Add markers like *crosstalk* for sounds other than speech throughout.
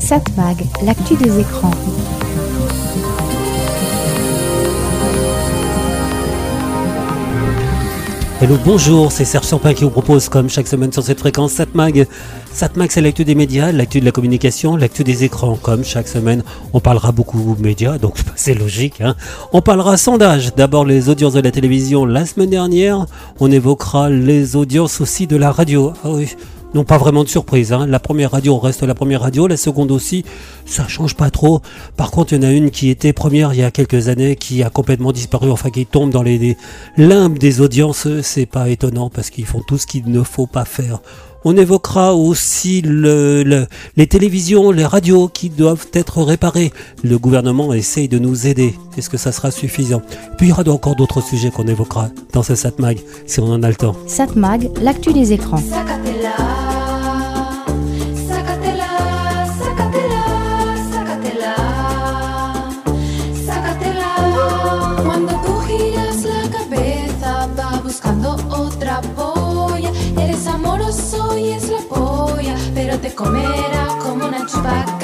Satmag, l'actu des écrans. Hello, bonjour, c'est Serge Champin qui vous propose, comme chaque semaine sur cette fréquence, Satmag. Satmag, c'est l'actu des médias, l'actu de la communication, l'actu des écrans. Comme chaque semaine, on parlera beaucoup médias, donc *laughs* c'est logique. Hein. On parlera sondage. D'abord les audiences de la télévision la semaine dernière. On évoquera les audiences aussi de la radio. Ah oui, non pas vraiment de surprise. Hein. La première radio reste la première radio, la seconde aussi, ça change pas trop. Par contre, il y en a une qui était première il y a quelques années, qui a complètement disparu, enfin qui tombe dans les, limbes des audiences. C'est pas étonnant parce qu'ils font tout ce qu'il ne faut pas faire. On évoquera aussi le, les télévisions, les radios qui doivent être réparées. Le gouvernement essaye de nous aider. Est-ce que ça sera suffisant? Puis il y aura encore d'autres sujets qu'on évoquera dans ce SatMag, si on en a le temps. SatMag, l'actu des écrans. com'era come una ciubacca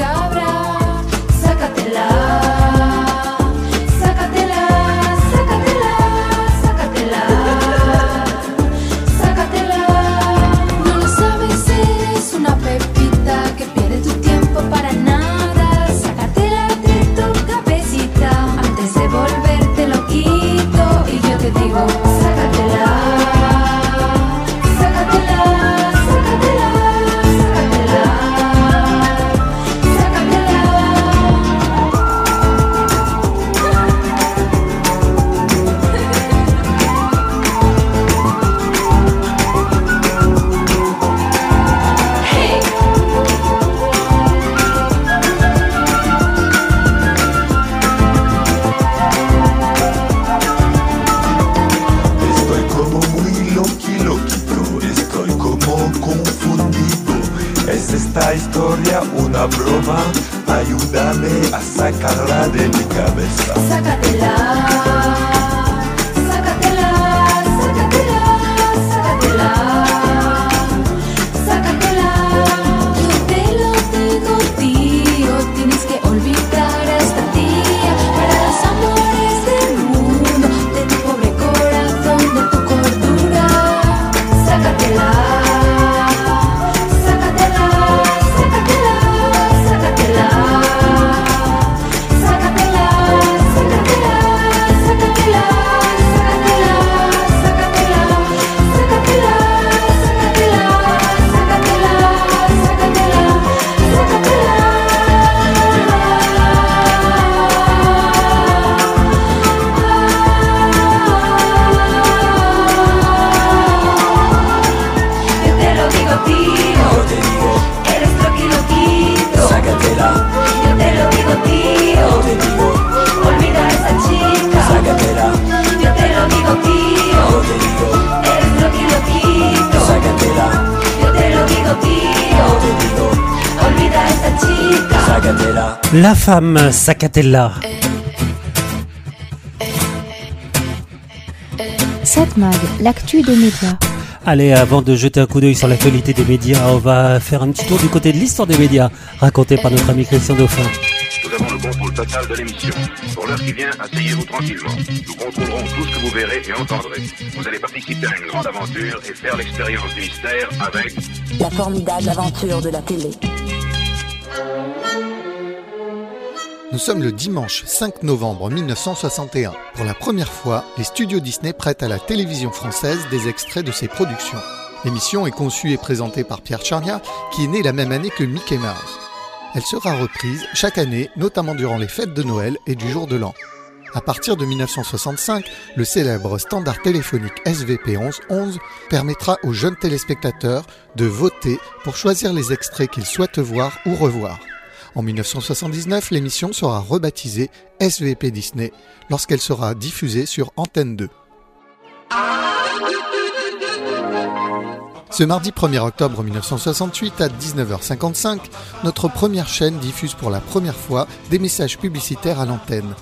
femme Sacatella. Cette mag, l'actu des médias. Allez, avant de jeter un coup d'œil sur l'actualité des médias, on va faire un petit tour du côté de l'histoire des médias, racontée par notre ami Christian Dauphin. Nous avons le contrôle total de l'émission. Pour l'heure qui vient, asseyez-vous tranquillement. Nous contrôlerons tout ce que vous verrez et entendrez. Vous allez participer à une grande aventure et faire l'expérience du mystère avec... La formidable aventure de la télé. Nous sommes le dimanche 5 novembre 1961. Pour la première fois, les studios Disney prêtent à la télévision française des extraits de ses productions. L'émission est conçue et présentée par Pierre Charnia, qui est né la même année que Mickey Mouse. Elle sera reprise chaque année, notamment durant les fêtes de Noël et du jour de l'an. À partir de 1965, le célèbre standard téléphonique SVP 1111 permettra aux jeunes téléspectateurs de voter pour choisir les extraits qu'ils souhaitent voir ou revoir. En 1979, l'émission sera rebaptisée SVP Disney lorsqu'elle sera diffusée sur Antenne 2. Ce mardi 1er octobre 1968 à 19h55, notre première chaîne diffuse pour la première fois des messages publicitaires à l'antenne.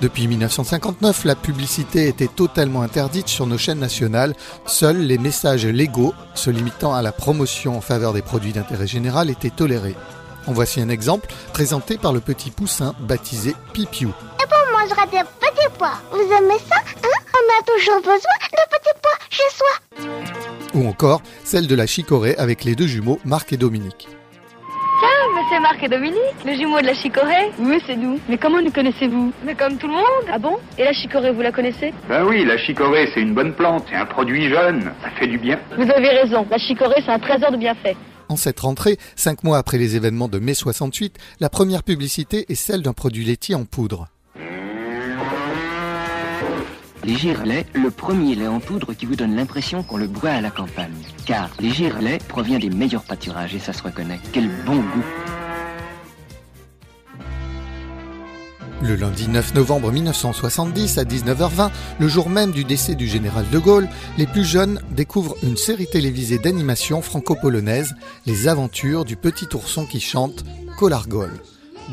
Depuis 1959, la publicité était totalement interdite sur nos chaînes nationales. Seuls les messages légaux, se limitant à la promotion en faveur des produits d'intérêt général, étaient tolérés. En voici un exemple présenté par le petit poussin baptisé Pipiou. Et bon, on mangera des petits pois. Vous aimez ça Hein? On a toujours besoin de petits pois chez soi. Ou encore celle de la chicorée avec les deux jumeaux Marc et Dominique. Tiens, mais c'est Marc et Dominique, le jumeau de la chicorée. Oui, c'est nous. Mais comment nous connaissez-vous? Mais comme tout le monde. Ah bon? Et la chicorée, vous la connaissez? Ben oui, la chicorée, c'est une bonne plante, c'est un produit jeune, ça fait du bien. Vous avez raison, la chicorée, c'est un trésor de bienfaits. En cette rentrée, cinq mois après les événements de mai 68, la première publicité est celle d'un produit laitier en poudre. Les girelets, le premier lait en poudre qui vous donne l'impression qu'on le boit à la campagne. Car les girelets provient des meilleurs pâturages et ça se reconnaît. Quel bon goût Le lundi 9 novembre 1970 à 19h20, le jour même du décès du général de Gaulle, les plus jeunes découvrent une série télévisée d'animation franco-polonaise, Les aventures du petit ourson qui chante Kolargol.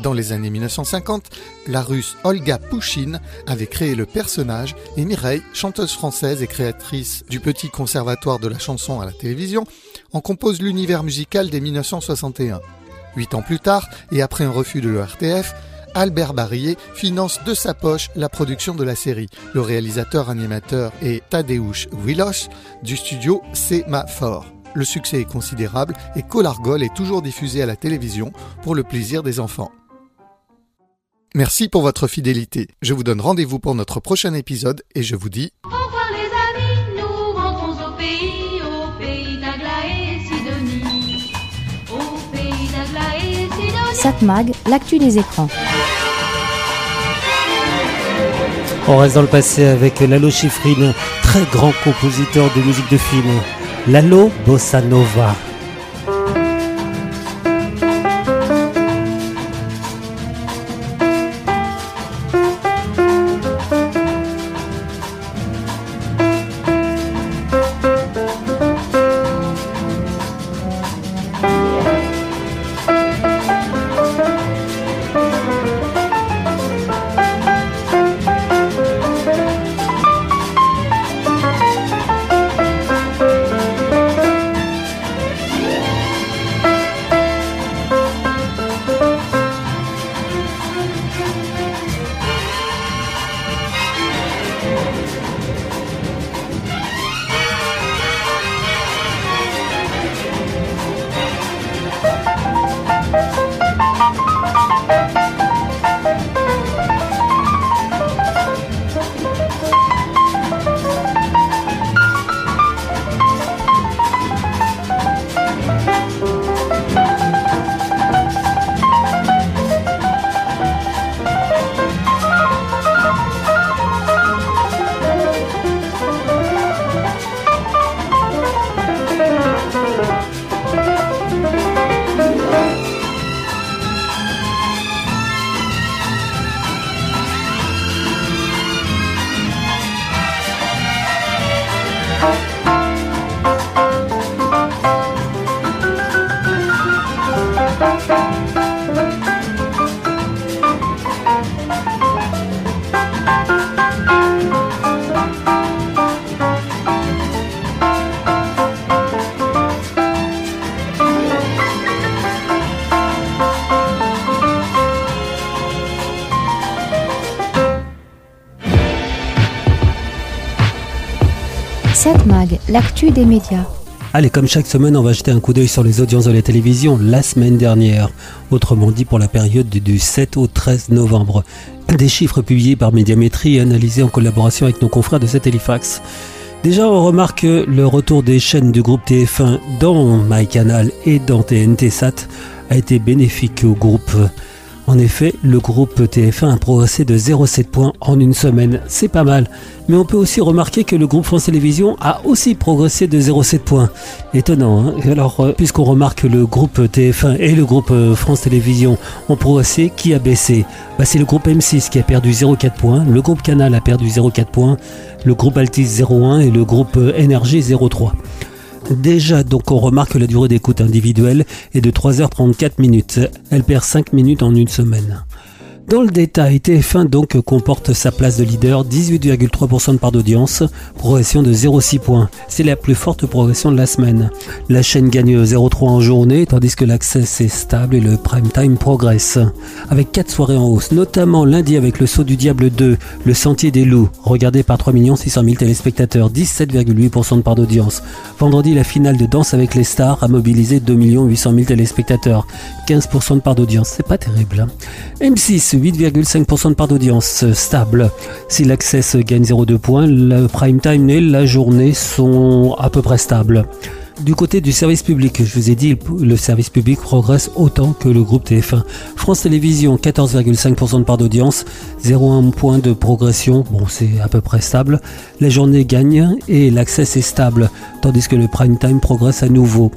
Dans les années 1950, la russe Olga Pouchine avait créé le personnage et Mireille, chanteuse française et créatrice du petit conservatoire de la chanson à la télévision, en compose l'univers musical dès 1961. Huit ans plus tard, et après un refus de l'ERTF, Albert Barillet finance de sa poche la production de la série. Le réalisateur animateur est Tadeusz Wilos du studio Sémaphore. Le succès est considérable et Colargol est toujours diffusé à la télévision pour le plaisir des enfants. Merci pour votre fidélité. Je vous donne rendez-vous pour notre prochain épisode et je vous dis Au revoir les amis, On reste dans le passé avec Lalo Schifrin, très grand compositeur de musique de film. Lalo Bossa Nova. Des médias. Allez, comme chaque semaine, on va jeter un coup d'œil sur les audiences de la télévision la semaine dernière, autrement dit pour la période du- du 7 au 13 novembre. Des chiffres publiés par Médiamétrie et analysés en collaboration avec nos confrères de Satellifax. Déjà, on remarque que le retour des chaînes du groupe TF1 dans MyCanal et dans TNT Sat a été bénéfique au groupe. En effet, le groupe TF1 a progressé de 0,7 points en une semaine. C'est pas mal. Mais on peut aussi remarquer que le groupe France Télévisions a aussi progressé de 0,7 points. Étonnant, hein Alors, euh, puisqu'on remarque que le groupe TF1 et le groupe euh, France Télévisions ont progressé, qui a baissé? Bah, C'est le groupe M6 qui a perdu 0,4 points, le groupe Canal a perdu 0,4 points, le groupe Altis 0,1 et le groupe euh, Énergie 0,3. Déjà, donc on remarque que la durée d'écoute individuelle est de 3h34 minutes. Elle perd 5 minutes en une semaine. Dans le détail, TF1 donc comporte sa place de leader, 18,3% de part d'audience, progression de 0,6 points. C'est la plus forte progression de la semaine. La chaîne gagne 0,3 en journée, tandis que l'accès est stable et le prime time progresse. Avec 4 soirées en hausse, notamment lundi avec le saut du diable 2, le sentier des loups, regardé par 3 600 000 téléspectateurs, 17,8% de part d'audience. Vendredi, la finale de Danse avec les stars a mobilisé 2 800 000 téléspectateurs, 15% de part d'audience. C'est pas terrible. hein. M6, 8,5% de part d'audience, stable. Si l'Access gagne 0,2 points, le prime time et la journée sont à peu près stables. Du côté du service public, je vous ai dit, le service public progresse autant que le groupe TF1. France Télévisions, 14,5% de part d'audience, 0,1 point de progression, bon c'est à peu près stable. Les journées gagnent et l'accès est stable, tandis que le prime time progresse à nouveau.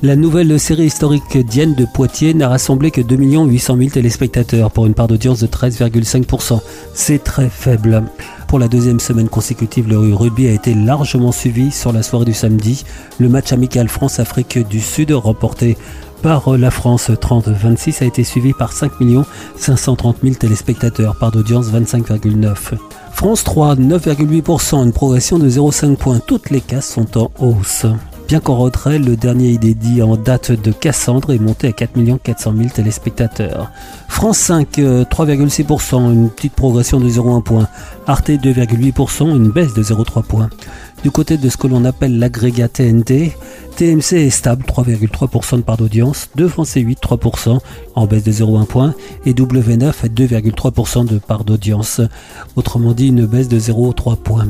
La nouvelle série historique Diane de Poitiers n'a rassemblé que 2 800 000 téléspectateurs pour une part d'audience de 13,5%. C'est très faible. Pour la deuxième semaine consécutive, le rugby a été largement suivi sur la soirée du samedi. Le match amical France-Afrique du Sud remporté par la France 30-26 a été suivi par 5 530 000 téléspectateurs, part d'audience 25,9. France 3, 9,8%, une progression de 0,5 points. Toutes les cases sont en hausse. Bien qu'en retrait, le dernier inédit en date de Cassandre est monté à 4 400 000 téléspectateurs. France 5, euh, 3,6%, une petite progression de 0,1 point. Arte 2,8%, une baisse de 0,3 points. Du côté de ce que l'on appelle l'agrégat TNT, TMC est stable, 3,3% de part d'audience, devant C8, 3%, en baisse de 0,1 point, et W9 à 2,3% de part d'audience. Autrement dit, une baisse de 0,3 points.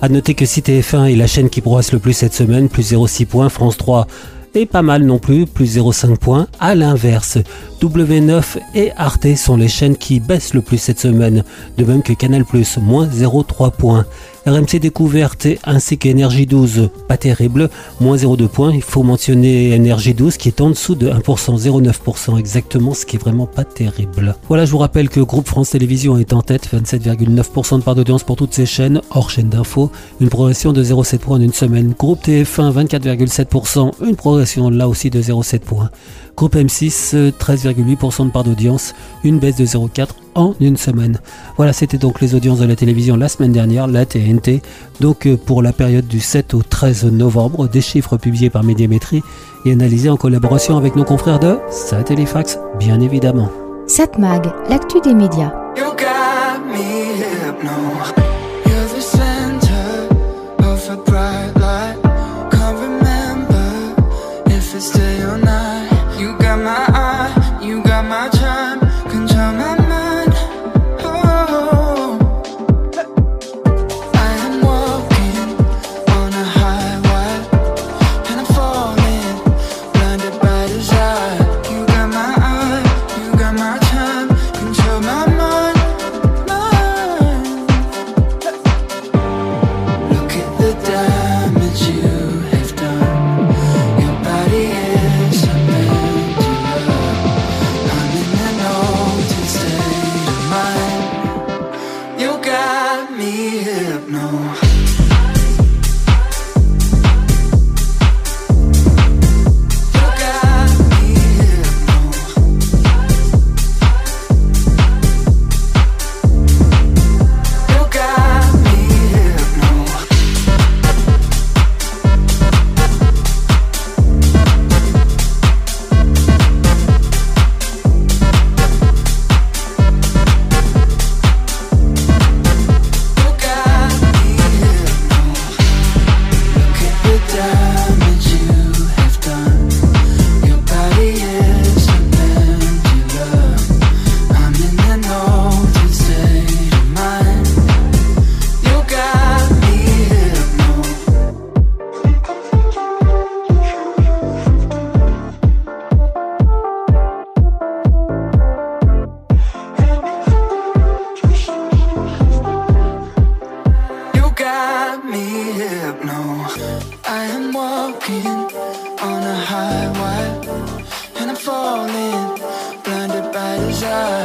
A noter que si TF1 est la chaîne qui progresse le plus cette semaine, plus 0,6 points, France 3 est pas mal non plus, plus 0,5 points. À l'inverse, W9 et Arte sont les chaînes qui baissent le plus cette semaine, de même que Canal+, moins 0,3 points. RMC Découverte ainsi qu'Energie 12, pas terrible, moins 0,2 points. Il faut mentionner Énergie 12 qui est en dessous de 1%, 0,9% exactement, ce qui est vraiment pas terrible. Voilà, je vous rappelle que Groupe France Télévisions est en tête, 27,9% de part d'audience pour toutes ces chaînes, hors chaîne d'info, une progression de 0,7 points en une semaine. Groupe TF1, 24,7%, une progression là aussi de 0,7 points. Groupe M6, euh, 13,8% de part d'audience, une baisse de 0,4 en une semaine. Voilà, c'était donc les audiences de la télévision la semaine dernière, la TNT. Donc euh, pour la période du 7 au 13 novembre, des chiffres publiés par Médiamétrie et analysés en collaboration avec nos confrères de Satellifax, bien évidemment. Satmag, l'actu des médias. You got me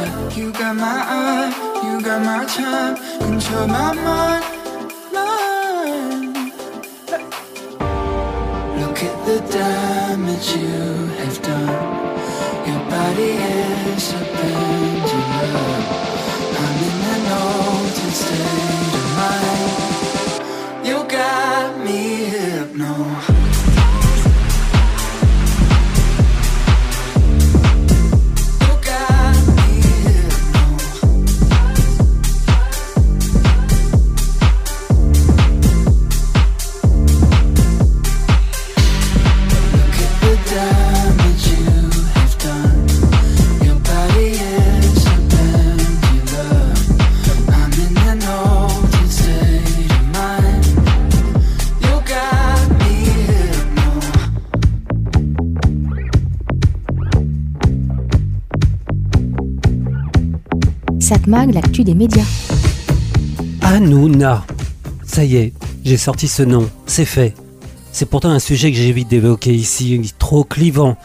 desire. You got my eye, you got my time, control my mind, mind. Look at the damage you have done. Your body is a L'actu. Hanouna. Ça y est, j'ai sorti ce nom, c'est fait. C'est pourtant un sujet que j'évite d'évoquer ici, trop clivant.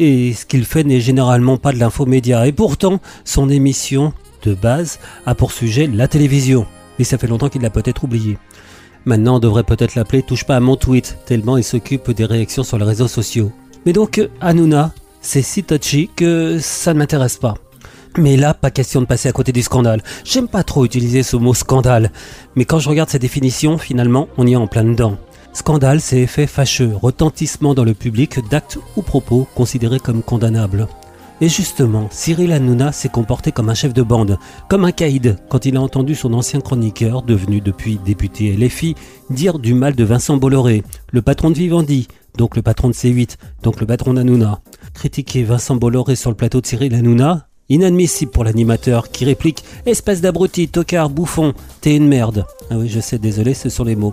Et ce qu'il fait n'est généralement pas de l'infomédia. Et pourtant, son émission, de base, a pour sujet la télévision. Et ça fait longtemps qu'il l'a peut-être oublié. Maintenant, on devrait peut-être l'appeler Touche pas à mon tweet, tellement il s'occupe des réactions sur les réseaux sociaux. Mais donc, Hanouna, c'est si touchy que ça ne m'intéresse pas. Mais là, pas question de passer à côté du scandale. J'aime pas trop utiliser ce mot scandale. Mais quand je regarde sa définition, finalement, on y est en plein dedans. Scandale, c'est effet fâcheux, retentissement dans le public d'actes ou propos considérés comme condamnables. Et justement, Cyril Hanouna s'est comporté comme un chef de bande, comme un caïd, quand il a entendu son ancien chroniqueur, devenu depuis député LFI, dire du mal de Vincent Bolloré, le patron de Vivendi, donc le patron de C8, donc le patron d'Hanouna. Critiquer Vincent Bolloré sur le plateau de Cyril Hanouna, Inadmissible pour l'animateur qui réplique Espèce d'abruti, tocard, bouffon, t'es une merde. Ah oui, je sais, désolé, ce sont les mots.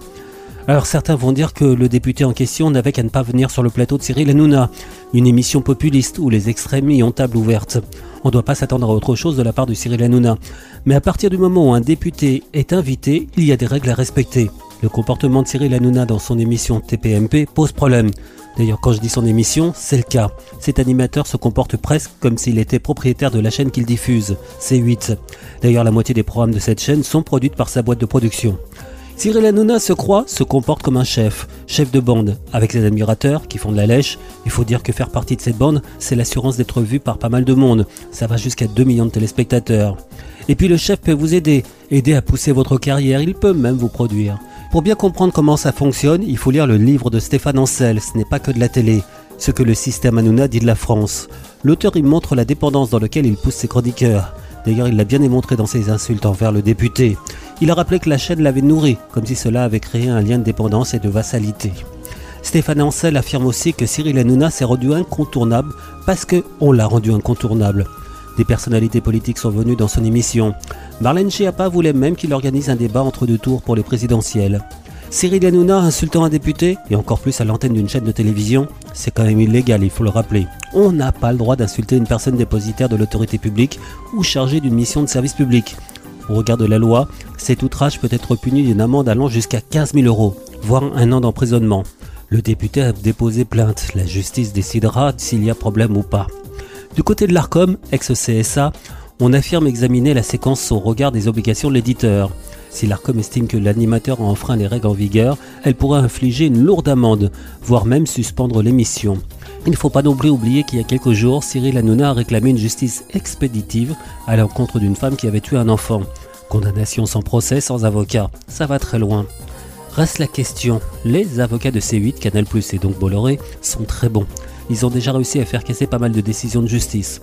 Alors certains vont dire que le député en question n'avait qu'à ne pas venir sur le plateau de Cyril Hanouna, une émission populiste où les extrêmes ont table ouverte. On ne doit pas s'attendre à autre chose de la part de Cyril Hanouna. Mais à partir du moment où un député est invité, il y a des règles à respecter. Le comportement de Cyril Hanouna dans son émission TPMP pose problème. D'ailleurs, quand je dis son émission, c'est le cas. Cet animateur se comporte presque comme s'il était propriétaire de la chaîne qu'il diffuse, C8. D'ailleurs, la moitié des programmes de cette chaîne sont produits par sa boîte de production. Cyril Hanouna se croit, se comporte comme un chef, chef de bande, avec ses admirateurs qui font de la lèche. Il faut dire que faire partie de cette bande, c'est l'assurance d'être vu par pas mal de monde. Ça va jusqu'à 2 millions de téléspectateurs. Et puis le chef peut vous aider, aider à pousser votre carrière, il peut même vous produire. Pour bien comprendre comment ça fonctionne, il faut lire le livre de Stéphane Ancel, ce n'est pas que de la télé, ce que le système Hanouna dit de la France. L'auteur y montre la dépendance dans laquelle il pousse ses chroniqueurs. D'ailleurs, il l'a bien démontré dans ses insultes envers le député. Il a rappelé que la chaîne l'avait nourri, comme si cela avait créé un lien de dépendance et de vassalité. Stéphane Ancel affirme aussi que Cyril Hanouna s'est rendu incontournable parce qu'on l'a rendu incontournable. Des personnalités politiques sont venues dans son émission. Marlène Schiappa voulait même qu'il organise un débat entre deux tours pour les présidentielles. Cyril Hanouna insultant un député, et encore plus à l'antenne d'une chaîne de télévision, c'est quand même illégal, il faut le rappeler. On n'a pas le droit d'insulter une personne dépositaire de l'autorité publique ou chargée d'une mission de service public. Au regard de la loi, cet outrage peut être puni d'une amende allant jusqu'à 15 000 euros, voire un an d'emprisonnement. Le député a déposé plainte, la justice décidera s'il y a problème ou pas. Du côté de l'ARCOM, ex-CSA, on affirme examiner la séquence au regard des obligations de l'éditeur. Si l'ARCOM estime que l'animateur a enfreint les règles en vigueur, elle pourra infliger une lourde amende, voire même suspendre l'émission. Il ne faut pas non plus oublier qu'il y a quelques jours, Cyril Hanouna a réclamé une justice expéditive à l'encontre d'une femme qui avait tué un enfant. Condamnation sans procès, sans avocat, ça va très loin. Reste la question, les avocats de C8, Canal+, et donc Bolloré, sont très bons. Ils ont déjà réussi à faire casser pas mal de décisions de justice.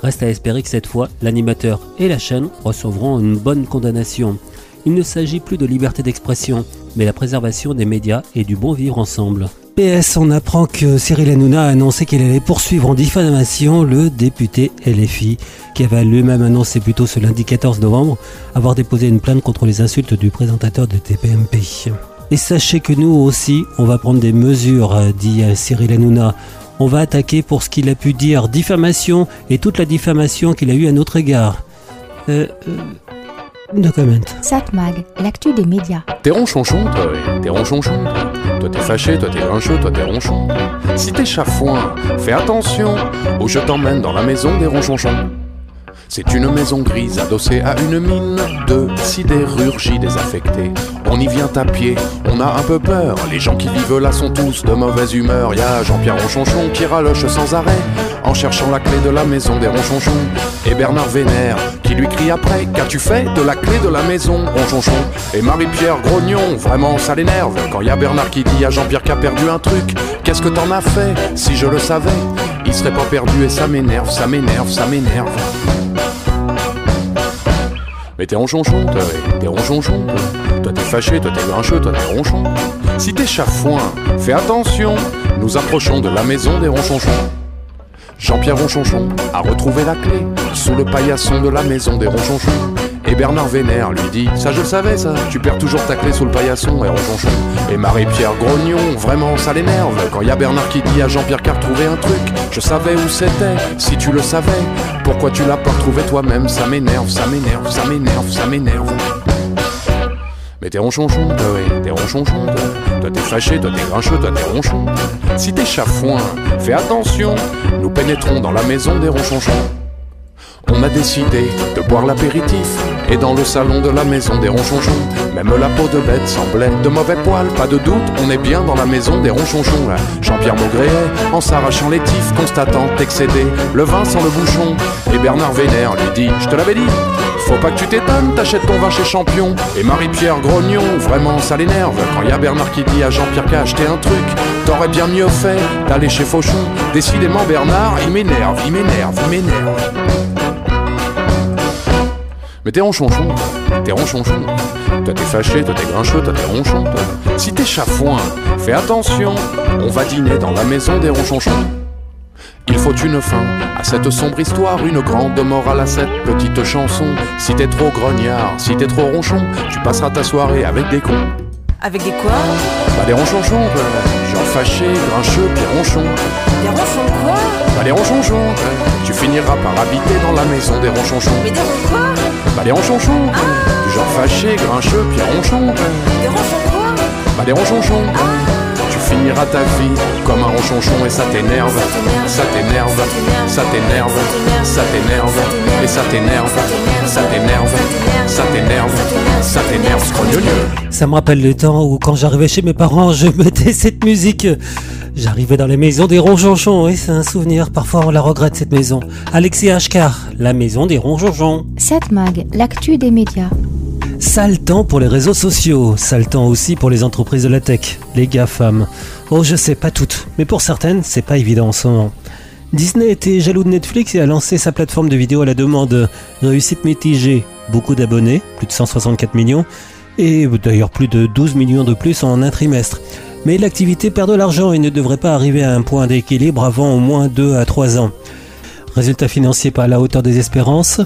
Reste à espérer que cette fois, l'animateur et la chaîne recevront une bonne condamnation. Il ne s'agit plus de liberté d'expression, mais la préservation des médias et du bon vivre ensemble. PS, on apprend que Cyril Hanouna a annoncé qu'il allait poursuivre en diffamation le député LFI, qui avait lui-même annoncé plutôt ce lundi 14 novembre avoir déposé une plainte contre les insultes du présentateur de TPMP. Et sachez que nous aussi, on va prendre des mesures, dit Cyril Hanouna. On va attaquer pour ce qu'il a pu dire, diffamation et toute la diffamation qu'il a eue à notre égard. Euh, euh, no comment. Satmag, l'actu des médias. T'es ronchonchon, toi. T'es ronchonchon. Toi t'es fâché, toi t'es grincheux, toi t'es ronchon. Si t'es chafouin, fais attention, ou je t'emmène dans la maison des ronchonchons. C'est une maison grise adossée à une mine de sidérurgie désaffectée. On y vient à pied, on a un peu peur. Les gens qui vivent là sont tous de mauvaise humeur. Y a Jean-Pierre Ronchonchon qui raloche sans arrêt en cherchant la clé de la maison des Ronchonchons. Et Bernard Vénère qui lui crie après Qu'as-tu fait de la clé de la maison, Ronchonchon? Et Marie-Pierre Grognon, vraiment ça l'énerve. Quand y a Bernard qui dit à Jean-Pierre qui a perdu un truc Qu'est-ce que t'en as fait Si je le savais, il serait pas perdu et ça m'énerve, ça m'énerve, ça m'énerve. Mais t'es ronchonchon, toi, t'es ronchonchon. Toi t'es fâché, toi t'es grincheux, toi t'es ronchon. Si t'es chafouin, fais attention, nous approchons de la maison des ronchonchons. Jean-Pierre Ronchonchon a retrouvé la clé sous le paillasson de la maison des Ronchonchons. Et Bernard Vénère lui dit Ça je le savais ça, tu perds toujours ta clé sous le paillasson et ronchonchon. Et Marie-Pierre Grognon, vraiment ça l'énerve. Quand y a Bernard qui dit à Jean-Pierre qu'a retrouvé un truc Je savais où c'était, si tu le savais Pourquoi tu l'as pas retrouvé toi-même? Ça m'énerve, ça m'énerve, ça m'énerve, ça m'énerve mais t'es ronchonchon, toi, ouais, t'es ronchonchon, toi. Toi t'es fâché, toi t'es grincheux, toi t'es ronchon. Si t'es chafouin, fais attention, nous pénétrons dans la maison des ronchonchons. On a décidé de boire l'apéritif et dans le salon de la maison des ronchonchons, même la peau de bête semblait de mauvais poils, pas de doute, on est bien dans la maison des ronchonchons. Jean-Pierre Maugréet, en s'arrachant les tifs, constatant excédé le vin sans le bouchon. Et Bernard Vénère lui dit, je te l'avais dit, faut pas que tu t'étonnes, t'achètes ton vin chez Champion. Et Marie-Pierre Grognon, vraiment ça l'énerve. Quand y a Bernard qui dit à Jean-Pierre qu'a acheté un truc, t'aurais bien mieux fait d'aller chez Fauchon. Décidément Bernard, il m'énerve, il m'énerve, il m'énerve. Mais t'es ronchonchon, t'es ronchonchon. Toi t'es fâché, toi t'es grincheux, toi t'es ronchon. Toi. Si t'es chafouin, fais attention, on va dîner dans la maison des ronchonchons. Il faut une fin à cette sombre histoire, une grande morale à cette petite chanson. Si t'es trop grognard, si t'es trop ronchon, tu passeras ta soirée avec des cons. Avec des quoi? Bah des ronchonchons, genre fâché, grincheux, puis ronchon. Des ronchons quoi? Bah des ronchonchons. Tu finiras par habiter dans la maison des ronchonchons. Mais des quoi Bah des ronchonchons, du genre fâché, grincheux, puis ronchon. Des ronchons quoi Bah des ronchonchons, tu finiras ta vie comme un ronchonchon et ça t'énerve, ça t'énerve, ça t'énerve, ça t'énerve, et ça t'énerve, ça t'énerve, ça t'énerve, ça t'énerve, scrognonieux. Ça me rappelle le temps où quand j'arrivais chez mes parents, je *laughs* mettais cette musique. J'arrivais dans la maison des ronchonchons, oui, c'est un souvenir. Parfois, on la regrette, cette maison. Alexis Ashkar, la maison des ronchonchons. 7 Mag, l'actu des médias. Sale temps pour les réseaux sociaux, sale temps aussi pour les entreprises de la tech, les GAFAM. Oh, je sais pas toutes, mais pour certaines, c'est pas évident en ce moment. Disney était jaloux de Netflix et a lancé sa plateforme de vidéo à la demande. Réussite mitigée, beaucoup d'abonnés, plus de 164 millions, et d'ailleurs plus de 12 millions de plus en un trimestre. Mais l'activité perd de l'argent et ne devrait pas arriver à un point d'équilibre avant au moins 2 à 3 ans. Résultat financier pas à la hauteur des espérances,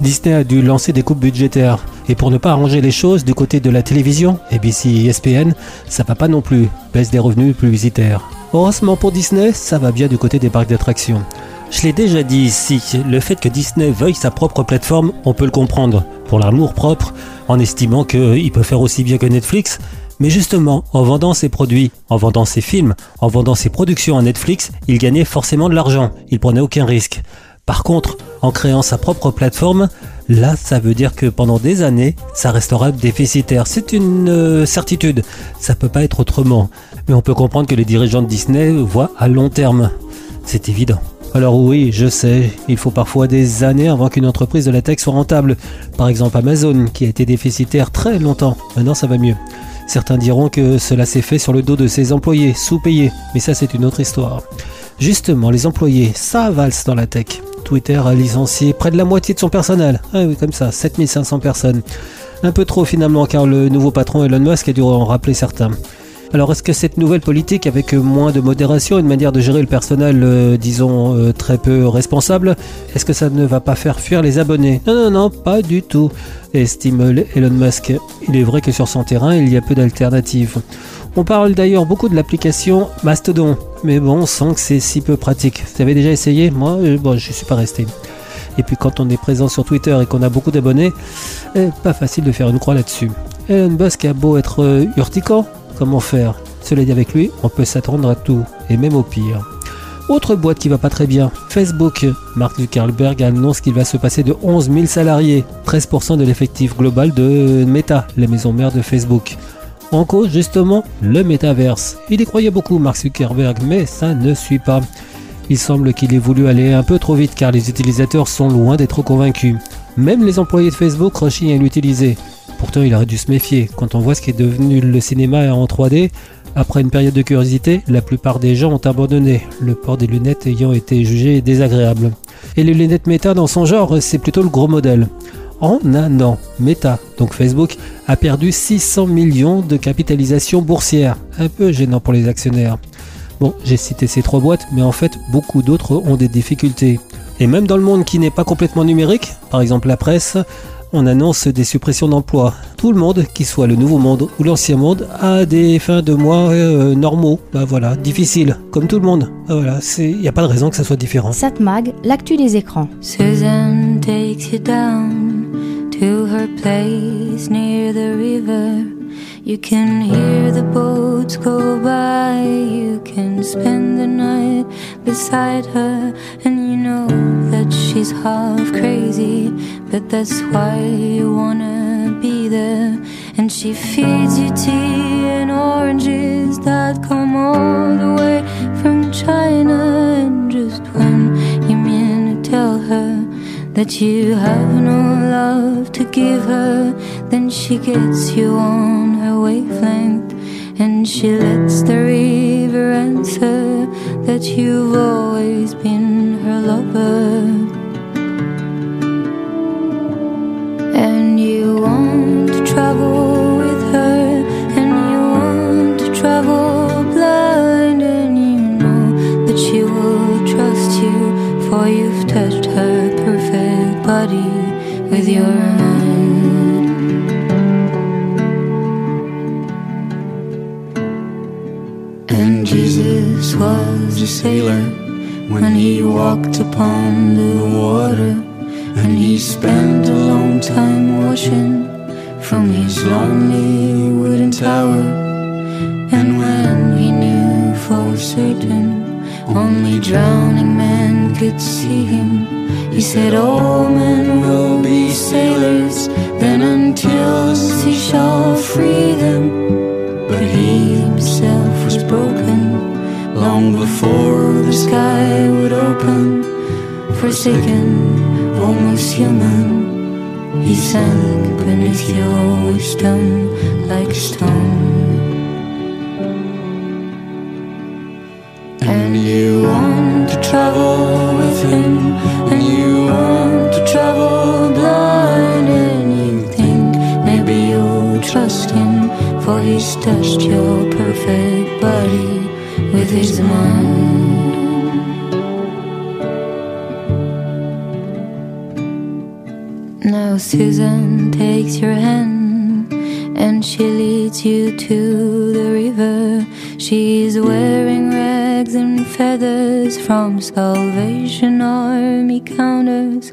Disney a dû lancer des coupes budgétaires. Et pour ne pas arranger les choses du côté de la télévision, ABC et ESPN, ça va pas non plus, baisse des revenus publicitaires. Heureusement pour Disney, ça va bien du côté des parcs d'attractions. Je l'ai déjà dit ici, le fait que Disney veuille sa propre plateforme, on peut le comprendre, pour l'amour propre, en estimant qu'il peut faire aussi bien que Netflix, mais justement, en vendant ses produits, en vendant ses films, en vendant ses productions à Netflix, il gagnait forcément de l'argent, il prenait aucun risque. Par contre, en créant sa propre plateforme, là, ça veut dire que pendant des années, ça restera déficitaire. C'est une euh, certitude. Ça peut pas être autrement. Mais on peut comprendre que les dirigeants de Disney voient à long terme. C'est évident. Alors oui, je sais, il faut parfois des années avant qu'une entreprise de la tech soit rentable. Par exemple Amazon, qui a été déficitaire très longtemps. Maintenant, ça va mieux. Certains diront que cela s'est fait sur le dos de ses employés, sous-payés. Mais ça, c'est une autre histoire. Justement, les employés, ça valse dans la tech. Twitter a licencié près de la moitié de son personnel. Ah oui, comme ça, 7500 personnes. Un peu trop finalement, car le nouveau patron Elon Musk a dû en rappeler certains. Alors est-ce que cette nouvelle politique avec moins de modération, une manière de gérer le personnel, euh, disons, euh, très peu responsable, est-ce que ça ne va pas faire fuir les abonnés? Non, non, non, pas du tout, estime Elon Musk. Il est vrai que sur son terrain, il y a peu d'alternatives. On parle d'ailleurs beaucoup de l'application Mastodon, mais bon, on sent que c'est si peu pratique. Vous avez déjà essayé? Moi, euh, bon, je suis pas resté. Et puis quand on est présent sur Twitter et qu'on a beaucoup d'abonnés, eh, pas facile de faire une croix là-dessus. Elon Musk a beau être urticant, comment faire Cela dit avec lui, on peut s'attendre à tout, et même au pire. Autre boîte qui va pas très bien, Facebook. Mark Zuckerberg annonce qu'il va se passer de 11 000 salariés, 13% de l'effectif global de Meta, la maison mère de Facebook. En cause justement le métaverse. Il y croyait beaucoup Mark Zuckerberg, mais ça ne suit pas. Il semble qu'il ait voulu aller un peu trop vite car les utilisateurs sont loin d'être convaincus. Même les employés de Facebook rechignent à l'utiliser. Pourtant, il aurait dû se méfier. Quand on voit ce qui est devenu le cinéma en 3D, après une période de curiosité, la plupart des gens ont abandonné, le port des lunettes ayant été jugé désagréable. Et les lunettes méta dans son genre, c'est plutôt le gros modèle. En un an, Meta, donc Facebook, a perdu 600 millions de capitalisation boursière. Un peu gênant pour les actionnaires. Bon, j'ai cité ces trois boîtes, mais en fait, beaucoup d'autres ont des difficultés. Et même dans le monde qui n'est pas complètement numérique, par exemple la presse, on annonce des suppressions d'emplois. Tout le monde, qu'il soit le nouveau monde ou l'ancien monde, a des fins de mois euh, normaux. Bah voilà, difficiles, comme tout le monde. Bah voilà, il n'y a pas de raison que ça soit différent. Satmag, l'actu des écrans. Susan takes you down to her place near the river. You can hear the boats go by. You can spend the night beside her, and you know that she's half crazy, but that's why you wanna be there. And she feeds you tea and oranges that come all the way from China. And just when that you have no love to give her, then she gets you on her wavelength. And she lets the river answer that you've always been her lover. And you want to body with your mind. And Jesus was a sailor when he walked upon the water. And he spent a long time watching from his lonely wooden tower. And when he knew for certain only drowning men could see him, he said, All men will be sailors, then until sea shall free them. But he himself was broken long before the sky would open, forsaken, almost human. He sank beneath your wisdom like stone. And you want to travel trust him, for he's touched your perfect body with his mind. Now Susan takes your hand and she leads you to the river. She's wearing rags and feathers from Salvation Army counters,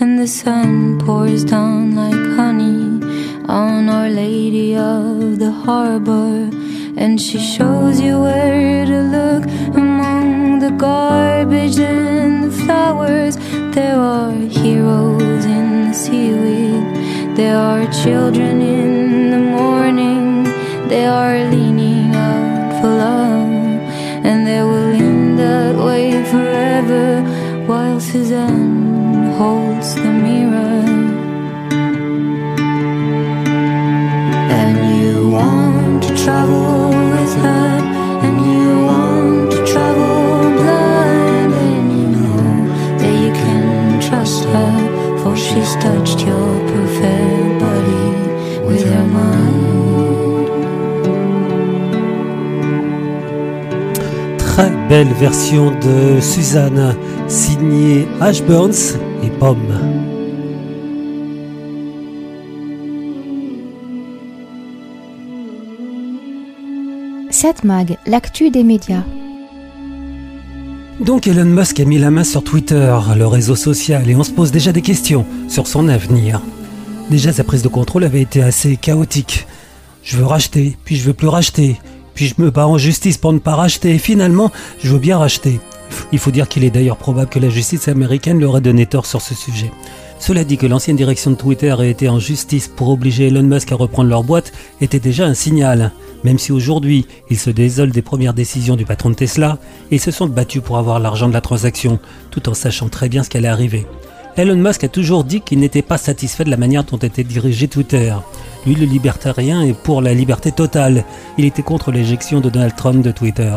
and the sun pours down like honey on Our Lady of the Harbor. And she shows you where to look among the garbage and the flowers. There are heroes in the seaweed. There are children in the morning. They are leaning out for love. And they will lean that way forever while Suzanne Très belle version de Suzanne, signée Ash Burns et Pomme. Satmag, l'actu des médias. Donc Elon Musk a mis la main sur Twitter, le réseau social, et on se pose déjà des questions sur son avenir. Déjà sa prise de contrôle avait été assez chaotique. Je veux racheter, puis je veux plus racheter, puis je me bats en justice pour ne pas racheter, et finalement je veux bien racheter. Il faut dire qu'il est d'ailleurs probable que la justice américaine leur ait donné tort sur ce sujet. Cela dit que l'ancienne direction de Twitter ait été en justice pour obliger Elon Musk à reprendre leur boîte était déjà un signal. Même si aujourd'hui ils se désolent des premières décisions du patron de Tesla, ils se sont battus pour avoir l'argent de la transaction, tout en sachant très bien ce qu'allait arriver. Elon Musk a toujours dit qu'il n'était pas satisfait de la manière dont était dirigé Twitter. Lui, le libertarien, est pour la liberté totale. Il était contre l'éjection de Donald Trump de Twitter.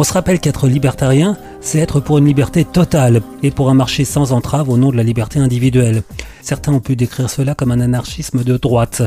On se rappelle qu'être libertarien, c'est être pour une liberté totale et pour un marché sans entrave au nom de la liberté individuelle. Certains ont pu décrire cela comme un anarchisme de droite,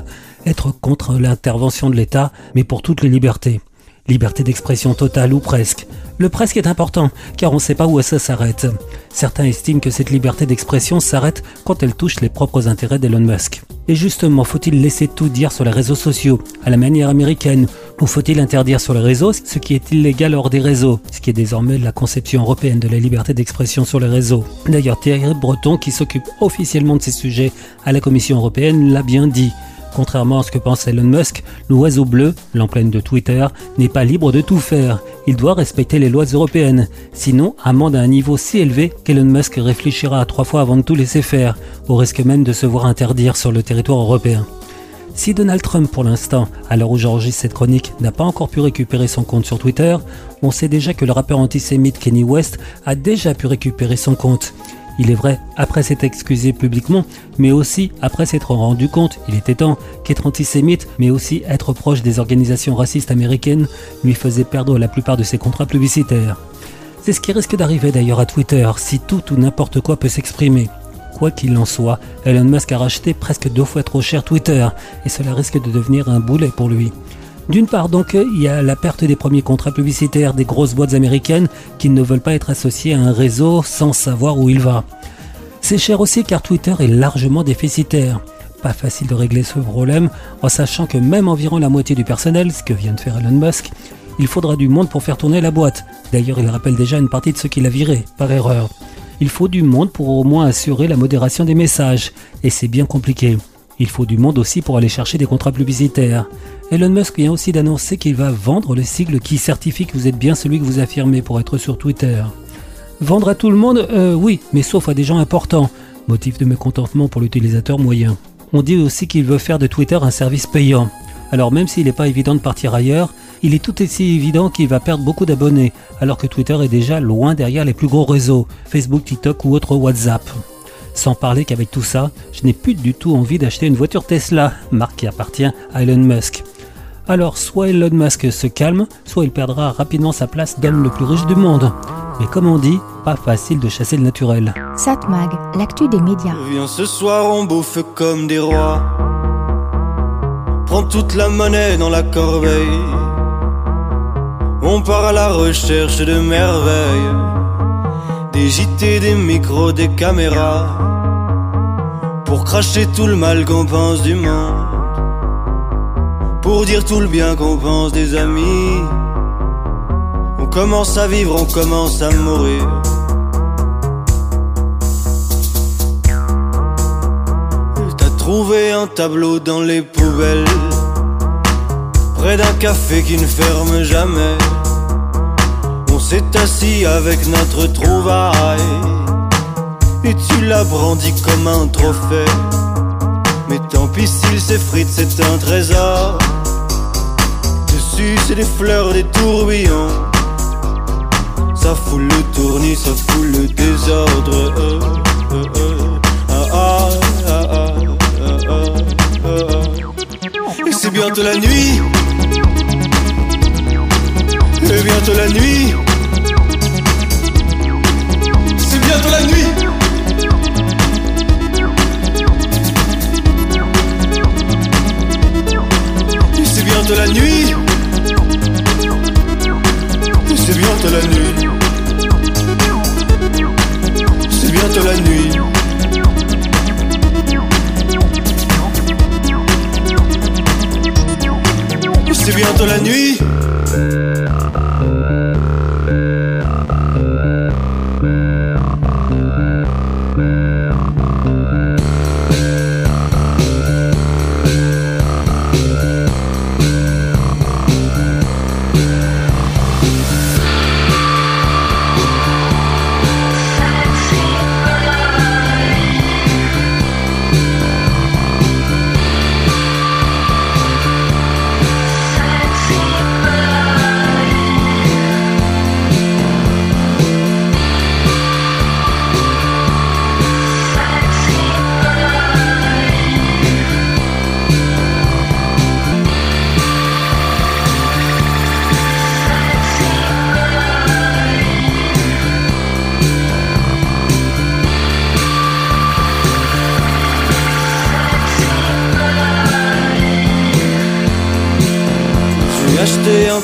être contre l'intervention de l'État, mais pour toutes les libertés. Liberté d'expression totale ou presque. Le presque est important, car on ne sait pas où ça s'arrête. Certains estiment que cette liberté d'expression s'arrête quand elle touche les propres intérêts d'Elon Musk. Et justement, faut-il laisser tout dire sur les réseaux sociaux, à la manière américaine, ou faut-il interdire sur les réseaux ce qui est illégal hors des réseaux, ce qui est désormais la conception européenne de la liberté d'expression sur les réseaux? D'ailleurs, Thierry Breton, qui s'occupe officiellement de ces sujets à la Commission européenne, l'a bien dit. Contrairement à ce que pense Elon Musk, l'oiseau bleu, l'emplène de Twitter, n'est pas libre de tout faire. Il doit respecter les lois européennes. Sinon, amende à un niveau si élevé qu'Elon Musk réfléchira à trois fois avant de tout laisser faire, au risque même de se voir interdire sur le territoire européen. Si Donald Trump, pour l'instant, à l'heure où j'enregistre cette chronique, n'a pas encore pu récupérer son compte sur Twitter, on sait déjà que le rappeur antisémite Kenny West a déjà pu récupérer son compte. Il est vrai, après s'être excusé publiquement, mais aussi après s'être rendu compte, il était temps, qu'être antisémite, mais aussi être proche des organisations racistes américaines, lui faisait perdre la plupart de ses contrats publicitaires. C'est ce qui risque d'arriver d'ailleurs à Twitter, si tout ou n'importe quoi peut s'exprimer. Quoi qu'il en soit, Elon Musk a racheté presque deux fois trop cher Twitter, et cela risque de devenir un boulet pour lui. D'une part donc, il y a la perte des premiers contrats publicitaires des grosses boîtes américaines qui ne veulent pas être associées à un réseau sans savoir où il va. C'est cher aussi car Twitter est largement déficitaire. Pas facile de régler ce problème en sachant que même environ la moitié du personnel, ce que vient de faire Elon Musk, il faudra du monde pour faire tourner la boîte. D'ailleurs, il rappelle déjà une partie de ceux qu'il a virés, par erreur. Il faut du monde pour au moins assurer la modération des messages, et c'est bien compliqué. Il faut du monde aussi pour aller chercher des contrats publicitaires. Elon Musk vient aussi d'annoncer qu'il va vendre le sigle qui certifie que vous êtes bien celui que vous affirmez pour être sur Twitter. Vendre à tout le monde euh, Oui, mais sauf à des gens importants. Motif de mécontentement pour l'utilisateur moyen. On dit aussi qu'il veut faire de Twitter un service payant. Alors même s'il n'est pas évident de partir ailleurs, il est tout aussi évident qu'il va perdre beaucoup d'abonnés, alors que Twitter est déjà loin derrière les plus gros réseaux, Facebook, TikTok ou autre WhatsApp. Sans parler qu'avec tout ça, je n'ai plus du tout envie d'acheter une voiture Tesla, marque qui appartient à Elon Musk. Alors soit Elon Musk se calme, soit il perdra rapidement sa place d'homme le plus riche du monde. Mais comme on dit, pas facile de chasser le naturel. Satmag, l'actu des médias. Viens ce soir, on bouffe comme des rois. Prends toute la monnaie dans la corbeille. On part à la recherche de merveilles. Des JT, des micros, des caméras. Pour cracher tout le mal qu'on pense du monde. Pour dire tout le bien qu'on pense des amis. On commence à vivre, on commence à mourir. T'as trouvé un tableau dans les poubelles. Près d'un café qui ne ferme jamais. On s'est assis avec notre trouvaille. Et tu l'as brandi comme un trophée. Mais tant pis s'il s'effrite, c'est un trésor. C'est des fleurs, des tourbillons. Ça fout le tournis, ça fout le désordre. Ah, ah, ah. Et c'est bientôt la nuit. Et bientôt la nuit. C'est bientôt la nuit. C'est bientôt la nuit. Bientôt la nuit. C'est bientôt la nuit. C'est bientôt la nuit.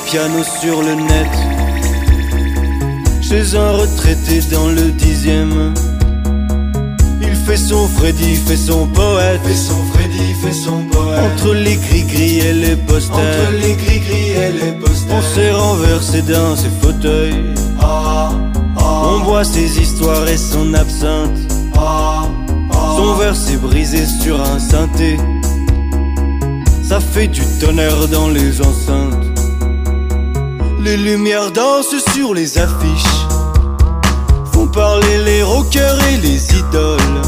Piano sur le net. Chez un retraité dans le dixième. Il fait son Freddy, fait son poète. Fait son Freddy, fait son poète. Entre les gris-gris et les posters. Entre les gris-gris et les posters. On s'est renversé dans ses fauteuils. Ah, ah, On boit ses histoires et son absinthe. ah, ah. Son verre s'est brisé sur un synthé. Ça fait du tonnerre dans les enceintes. Les lumières dansent sur les affiches. Font parler les rockers et les idoles.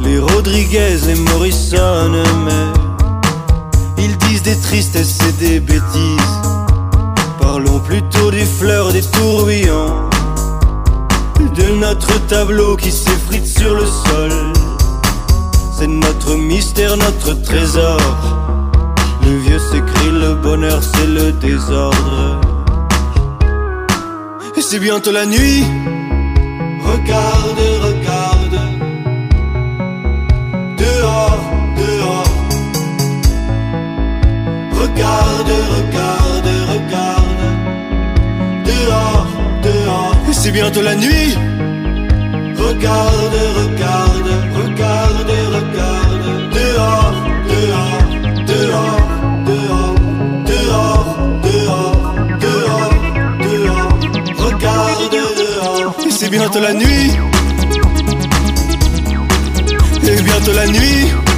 Les Rodriguez et Morrison, mais ils disent des tristesses et des bêtises. Parlons plutôt des fleurs, des tourbillons. De notre tableau qui s'effrite sur le sol. C'est notre mystère, notre trésor. Le vieux s'écrit, le bonheur c'est le désordre. Et c'est bientôt la nuit. Regarde, regarde. Dehors, dehors. Regarde, regarde, regarde. Dehors, dehors. Et c'est bientôt la nuit. Regarde, regarde, bientôt la nuit. Et bientôt la nuit.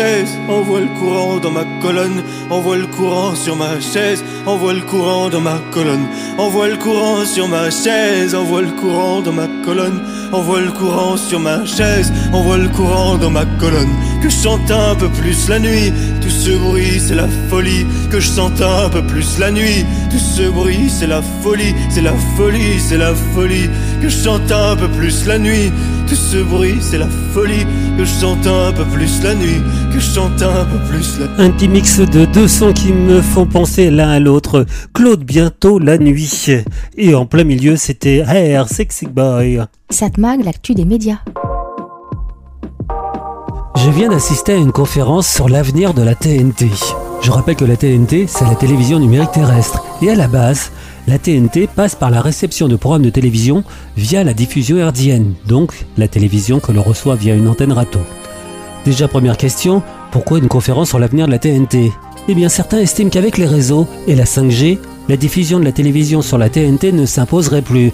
Chaise, on voit le courant dans ma colonne, on voit le courant sur ma chaise, on voit le courant dans ma colonne, on voit le courant sur ma chaise, on voit le courant dans ma colonne, on voit le courant sur ma chaise, on voit le courant dans ma colonne, que je chante un peu plus la nuit, tout ce bruit c'est la folie, que je sente un peu plus la nuit, tout ce bruit c'est la folie, c'est la folie, c'est la folie, que je chante un peu plus la nuit, tout ce bruit c'est la folie, que je chante un peu plus la nuit, que je chante un peu plus la Un petit mix de deux sons qui me font penser l'un à l'autre. Claude, bientôt la nuit. Et en plein milieu, c'était Air Sexy Boy. Satmag, l'actu des médias. Je viens d'assister à une conférence sur l'avenir de la TNT. Je rappelle que la TNT, c'est la télévision numérique terrestre. Et à la base, la TNT passe par la réception de programmes de télévision via la diffusion hertzienne, donc la télévision que l'on reçoit via une antenne râteau. Déjà première question, pourquoi une conférence sur l'avenir de la TNT Eh bien certains estiment qu'avec les réseaux et la 5G, la diffusion de la télévision sur la TNT ne s'imposerait plus.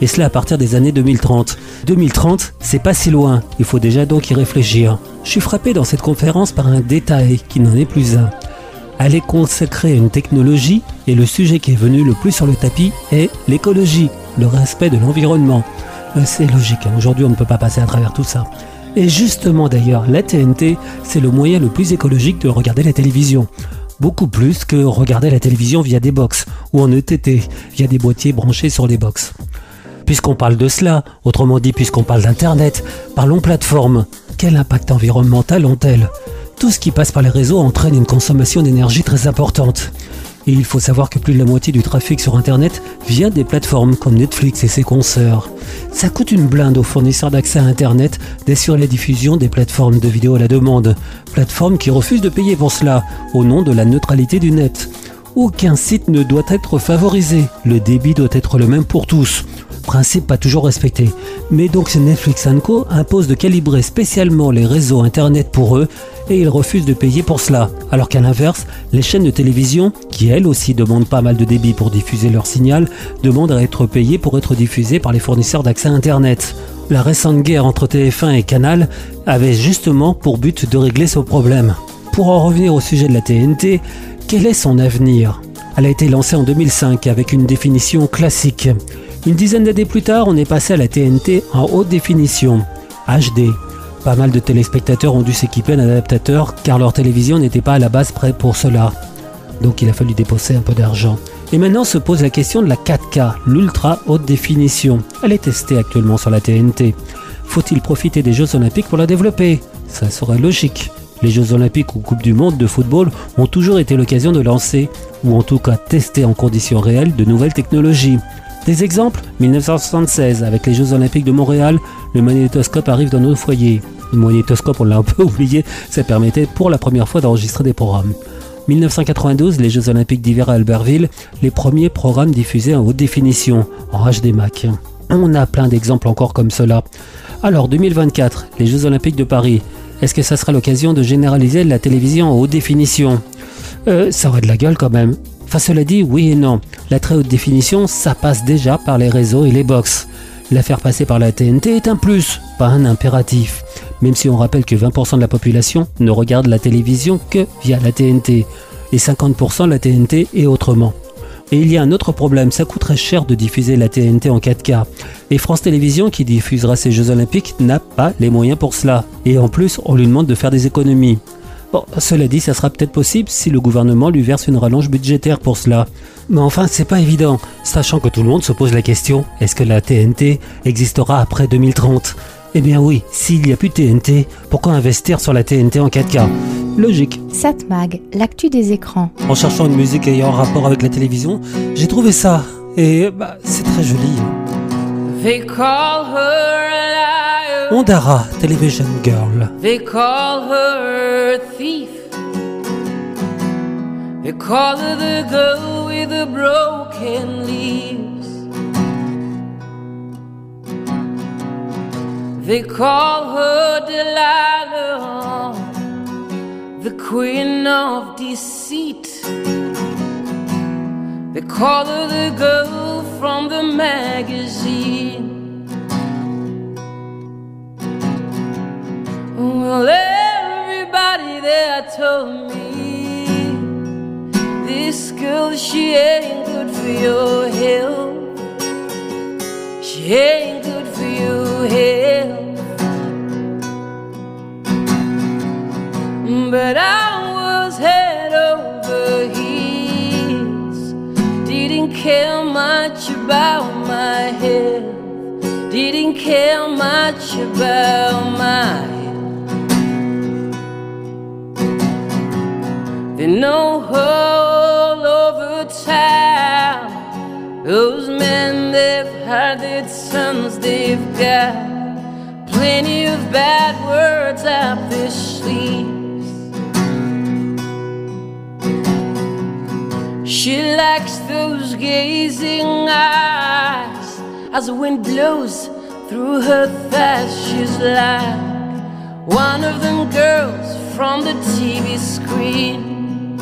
Et cela à partir des années 2030. 2030, c'est pas si loin, il faut déjà donc y réfléchir. Je suis frappé dans cette conférence par un détail qui n'en est plus un. Elle est consacrée à une technologie et le sujet qui est venu le plus sur le tapis est l'écologie, le respect de l'environnement. Euh, C'est logique, hein. aujourd'hui on ne peut pas passer à travers tout ça. Et justement d'ailleurs, la TNT, c'est le moyen le plus écologique de regarder la télévision. Beaucoup plus que regarder la télévision via des box ou en ETT, via des boîtiers branchés sur les box. Puisqu'on parle de cela, autrement dit puisqu'on parle d'Internet, parlons plateforme. Quel impact environnemental ont-elles? Tout ce qui passe par les réseaux entraîne une consommation d'énergie très importante. Et il faut savoir que plus de la moitié du trafic sur Internet vient des plateformes comme Netflix et ses consoeurs. Ça coûte une blinde aux fournisseurs d'accès à Internet d'assurer la diffusion des plateformes de vidéos à la demande. Plateformes qui refusent de payer pour cela, au nom de la neutralité du net. Aucun site ne doit être favorisé, le débit doit être le même pour tous. Principe pas toujours respecté. Mais donc Netflix Co impose de calibrer spécialement les réseaux internet pour eux et ils refusent de payer pour cela. Alors qu'à l'inverse, les chaînes de télévision, qui elles aussi demandent pas mal de débit pour diffuser leur signal, demandent à être payées pour être diffusées par les fournisseurs d'accès internet. La récente guerre entre TF1 et Canal avait justement pour but de régler ce problème. Pour en revenir au sujet de la TNT, quel est son avenir? Elle a été lancée en 2005 avec une définition classique. Une dizaine d'années plus tard, on est passé à la TNT en haute définition, HD. Pas mal de téléspectateurs ont dû s'équiper d'un adaptateur car leur télévision n'était pas à la base prête pour cela. Donc il a fallu dépenser un peu d'argent. Et maintenant se pose la question de la 4K, l'ultra haute définition. Elle est testée actuellement sur la TNT. Faut-il profiter des Jeux Olympiques pour la développer? Ça serait logique. Les Jeux Olympiques ou Coupe du Monde de football ont toujours été l'occasion de lancer, ou en tout cas tester en conditions réelles, de nouvelles technologies. Des exemples 1976, avec les Jeux Olympiques de Montréal, le magnétoscope arrive dans nos foyers. Le magnétoscope, on l'a un peu *laughs* oublié, ça permettait pour la première fois d'enregistrer des programmes. 1992, les Jeux Olympiques d'hiver à Albertville, les premiers programmes diffusés en haute définition, en HD Mac. On a plein d'exemples encore comme cela. Alors 2024, les Jeux Olympiques de Paris, est-ce que ça sera l'occasion de généraliser la télévision en haute définition euh, Ça aurait de la gueule quand même. Enfin cela dit, oui et non. La très haute définition, ça passe déjà par les réseaux et les box. La faire passer par la TNT est un plus, pas un impératif. Même si on rappelle que 20% de la population ne regarde la télévision que via la TNT, et 50% la TNT et autrement. Et il y a un autre problème, ça coûterait cher de diffuser la TNT en 4K. Et France Télévisions, qui diffusera ces Jeux Olympiques, n'a pas les moyens pour cela. Et en plus, on lui demande de faire des économies. Bon, cela dit, ça sera peut-être possible si le gouvernement lui verse une rallonge budgétaire pour cela. Mais enfin, c'est pas évident, sachant que tout le monde se pose la question est-ce que la TNT existera après 2030 Eh bien oui, s'il n'y a plus TNT, pourquoi investir sur la TNT en 4K Logique. Satmag, l'actu des écrans. En cherchant une musique ayant rapport avec la télévision, j'ai trouvé ça. Et bah, c'est très joli. They call her a liar. Ondara, Television Girl. They call her a thief. They call her the girl with the broken leaves. They call her Delilah, the queen of deceit. They call her the girl from the magazine. Well, everybody there told me this girl, she ain't good for your health. She ain't good for your health. But I was head over heels. Didn't care much about my health. Didn't care much about my health. They know all over town. Those men, they've had their sons, they've got plenty of bad words up their sleeves. She likes those gazing eyes as the wind blows through her thighs. She's like one of them girls from the TV screen.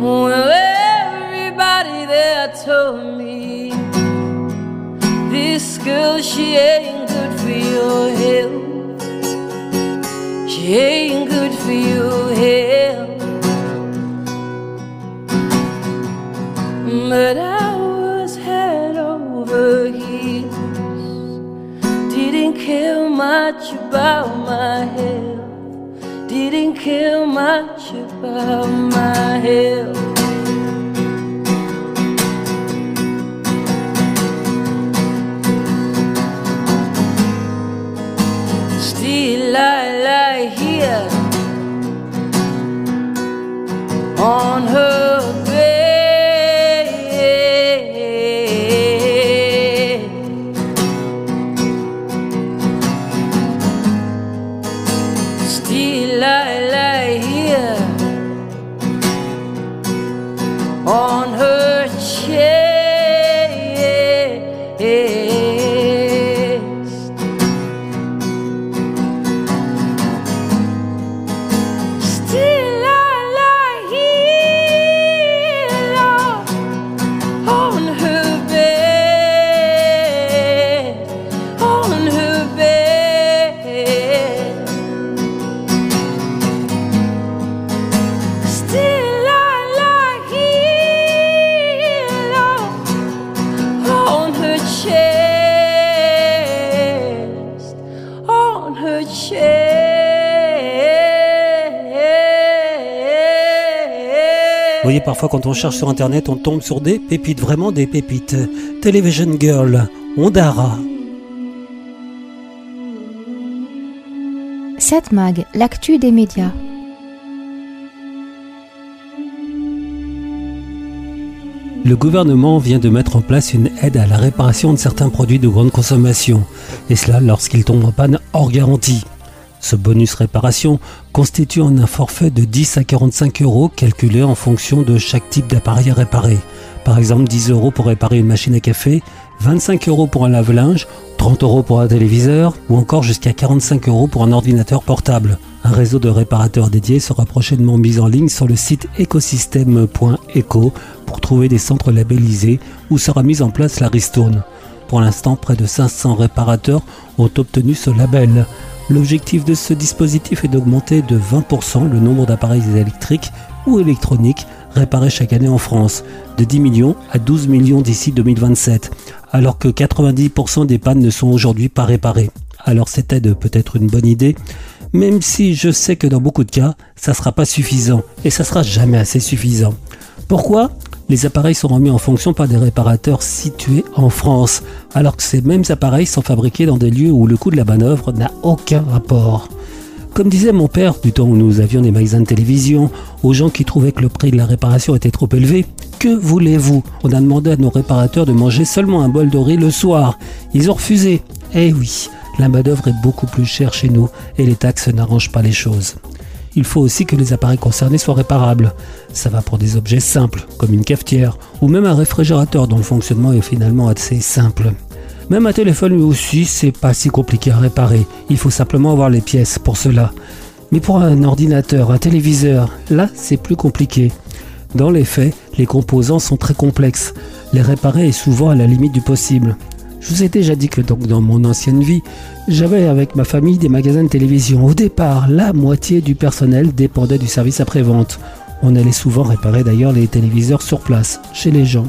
Well, everybody there told me this girl, she ain't good for your health. She ain't good for your about my health. Didn't care much about my health. Still I lie here on her parfois quand on cherche sur internet, on tombe sur des pépites, vraiment des pépites. Television Girl, Ondara. 7 Mag, l'actu des médias. Le gouvernement vient de mettre en place une aide à la réparation de certains produits de grande consommation, et cela lorsqu'ils tombent en panne hors garantie. Ce bonus réparation constitue un forfait de 10 à 45 euros calculé en fonction de chaque type d'appareil à réparer. Par exemple 10 euros pour réparer une machine à café, 25 euros pour un lave-linge, 30 euros pour un téléviseur ou encore jusqu'à 45 euros pour un ordinateur portable. Un réseau de réparateurs dédiés sera prochainement mis en ligne sur le site écosystème.eco pour trouver des centres labellisés où sera mise en place la ristourne. Pour l'instant, près de 500 réparateurs ont obtenu ce label. L'objectif de ce dispositif est d'augmenter de 20% le nombre d'appareils électriques ou électroniques réparés chaque année en France, de 10 millions à 12 millions d'ici 2027, alors que 90% des pannes ne sont aujourd'hui pas réparées. Alors cette aide peut être une bonne idée, même si je sais que dans beaucoup de cas, ça ne sera pas suffisant, et ça sera jamais assez suffisant. Pourquoi? Les appareils sont remis en fonction par des réparateurs situés en France, alors que ces mêmes appareils sont fabriqués dans des lieux où le coût de la manœuvre n'a aucun rapport. Comme disait mon père du temps où nous avions des magasins de télévision, aux gens qui trouvaient que le prix de la réparation était trop élevé, que voulez-vous? On a demandé à nos réparateurs de manger seulement un bol de riz le soir. Ils ont refusé. Eh oui, la main-d'œuvre est beaucoup plus chère chez nous et les taxes n'arrangent pas les choses. Il faut aussi que les appareils concernés soient réparables. Ça va pour des objets simples, comme une cafetière, ou même un réfrigérateur dont le fonctionnement est finalement assez simple. Même un téléphone lui aussi, c'est pas si compliqué à réparer. Il faut simplement avoir les pièces pour cela. Mais pour un ordinateur, un téléviseur, là, c'est plus compliqué. Dans les faits, les composants sont très complexes. Les réparer est souvent à la limite du possible. Je vous ai déjà dit que dans mon ancienne vie, j'avais avec ma famille des magasins de télévision. Au départ, la moitié du personnel dépendait du service après-vente. On allait souvent réparer d'ailleurs les téléviseurs sur place, chez les gens.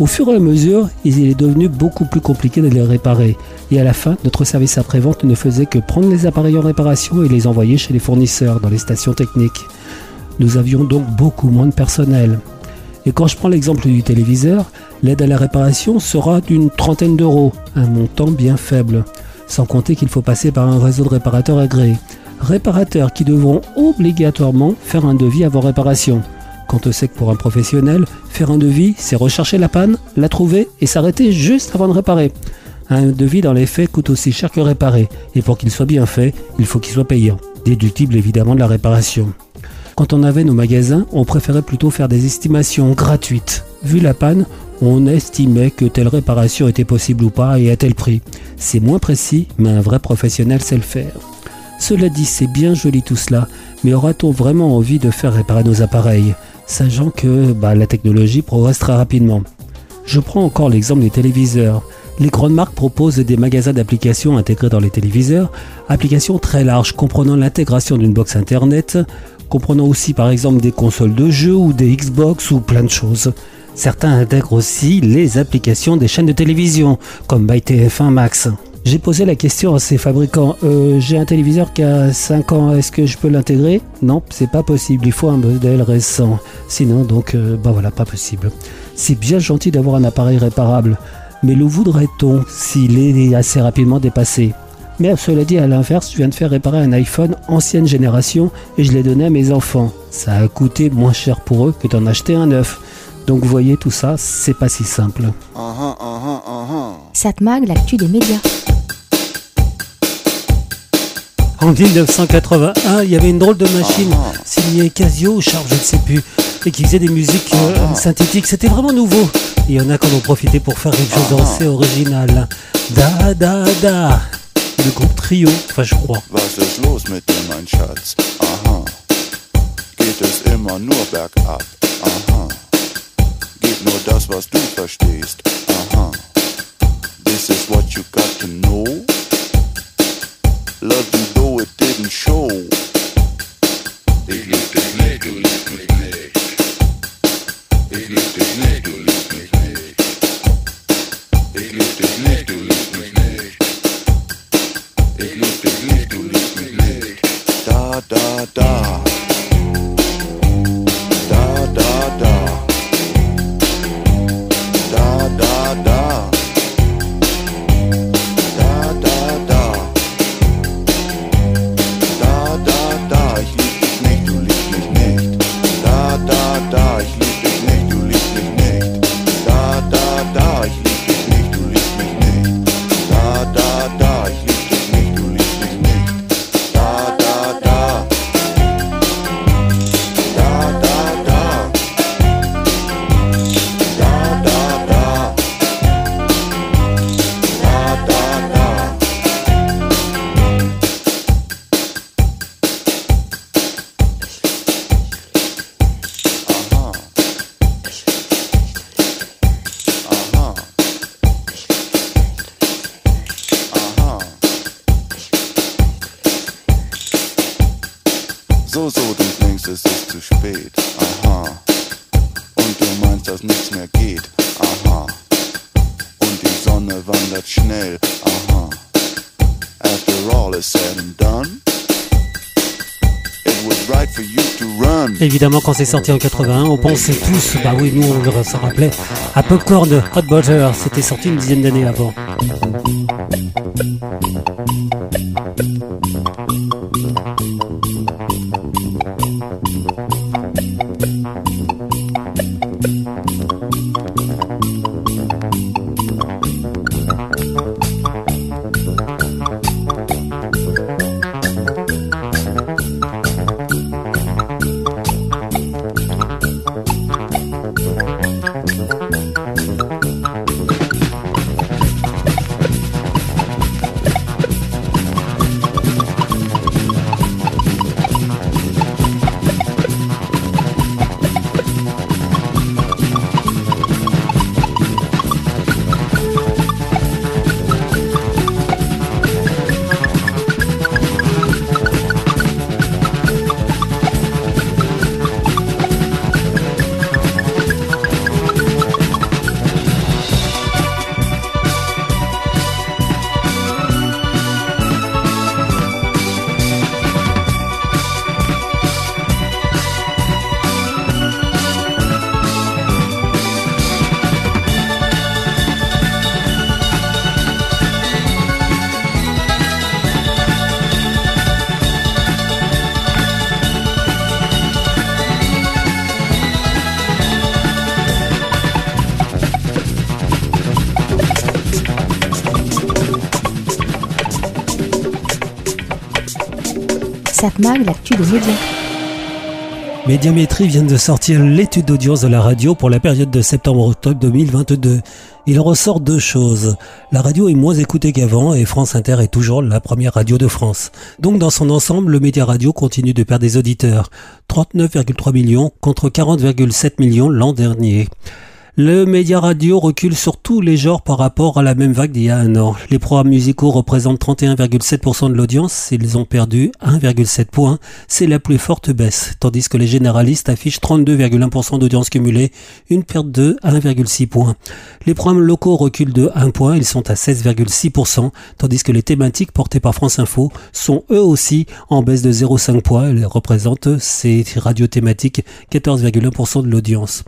Au fur et à mesure, il est devenu beaucoup plus compliqué de les réparer. Et à la fin, notre service après-vente ne faisait que prendre les appareils en réparation et les envoyer chez les fournisseurs dans les stations techniques. Nous avions donc beaucoup moins de personnel. Et quand je prends l'exemple du téléviseur, l'aide à la réparation sera d'une trentaine d'euros, un montant bien faible. Sans compter qu'il faut passer par un réseau de réparateurs agréés. Réparateurs qui devront obligatoirement faire un devis avant réparation. Quand on sait que pour un professionnel, faire un devis, c'est rechercher la panne, la trouver et s'arrêter juste avant de réparer. Un devis dans les faits coûte aussi cher que réparer, et pour qu'il soit bien fait, il faut qu'il soit payant, déductible évidemment de la réparation. Quand on avait nos magasins, on préférait plutôt faire des estimations gratuites. Vu la panne, on estimait que telle réparation était possible ou pas et à tel prix. C'est moins précis, mais un vrai professionnel sait le faire. Cela dit, c'est bien joli tout cela, mais aura-t-on vraiment envie de faire réparer nos appareils, sachant que bah, la technologie progresse très rapidement Je prends encore l'exemple des téléviseurs. Les grandes marques proposent des magasins d'applications intégrés dans les téléviseurs, applications très larges comprenant l'intégration d'une box internet, comprenant aussi par exemple des consoles de jeux ou des Xbox ou plein de choses. Certains intègrent aussi les applications des chaînes de télévision, comme ByTF1 Max. J'ai posé la question à ces fabricants, euh, j'ai un téléviseur qui a 5 ans, est-ce que je peux l'intégrer? Non, c'est pas possible, il faut un modèle récent. Sinon, donc, euh, bah voilà, pas possible. C'est bien gentil d'avoir un appareil réparable, mais le voudrait-on s'il est assez rapidement dépassé? Mais cela dit, à l'inverse, je viens de faire réparer un iPhone ancienne génération et je l'ai donné à mes enfants. Ça a coûté moins cher pour eux que d'en acheter un neuf. Donc vous voyez, tout ça, c'est pas si simple. Satmag, l'actu des médias. En 1981, il y avait une drôle de machine signée Casio ou Sharp, je ne sais plus, et qui faisait des musiques euh, synthétiques. C'était vraiment nouveau. Il y en a qui en ont profité pour faire quelque chose d'assez original. Da da da. Le groupe Trio, crois. Was ist los mit dir, mein Schatz? Aha. Geht es immer nur bergab? Aha. Geht nur das, was du verstehst? Aha. This is what you got to know. Love you though it didn't show. Ich lieb dich nicht, du da, da. Évidemment, quand c'est sorti en 81, on pensait tous, bah oui, nous on s'en rappelait, à Popcorn Hot Butter. C'était sorti une dizaine d'années avant. Satmag, l'actu. Médiamétrie vient de sortir l'étude d'audience de la radio pour la période de septembre-octobre 2022. Il ressort deux choses. La radio est moins écoutée qu'avant et France Inter est toujours la première radio de France. Donc dans son ensemble, le média radio continue de perdre des auditeurs. 39,3 millions contre 40,7 millions l'an dernier. Le média radio recule sur tous les genres par rapport à la même vague d'il y a un an. Les programmes musicaux représentent 31,7% de l'audience, ils ont perdu 1,7 points, c'est la plus forte baisse, tandis que les généralistes affichent 32,1% d'audience cumulée, une perte de 1,6 points. Les programmes locaux reculent de 1 point, ils sont à 16,6%, tandis que les thématiques portées par France Info sont eux aussi en baisse de 0,5 points, elles représentent ces radios thématiques 14,1% de l'audience.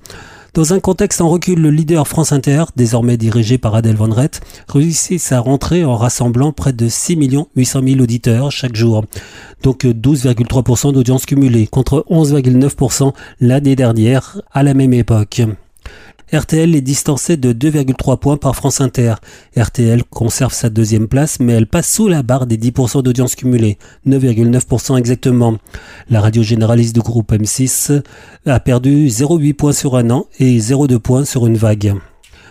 Dans un contexte en recul, le leader France Inter, désormais dirigé par Adèle Van Rett, réussit sa rentrée en rassemblant près de 6 800 000 auditeurs chaque jour. Donc 12,3% d'audience cumulée contre 11,9% l'année dernière à la même époque. RTL est distancé de 2,3 points par France Inter. RTL conserve sa deuxième place, mais elle passe sous la barre des 10% d'audience cumulée, 9,9% exactement. La radio généraliste du groupe M6 a perdu 0,8 points sur un an et 0,2 points sur une vague.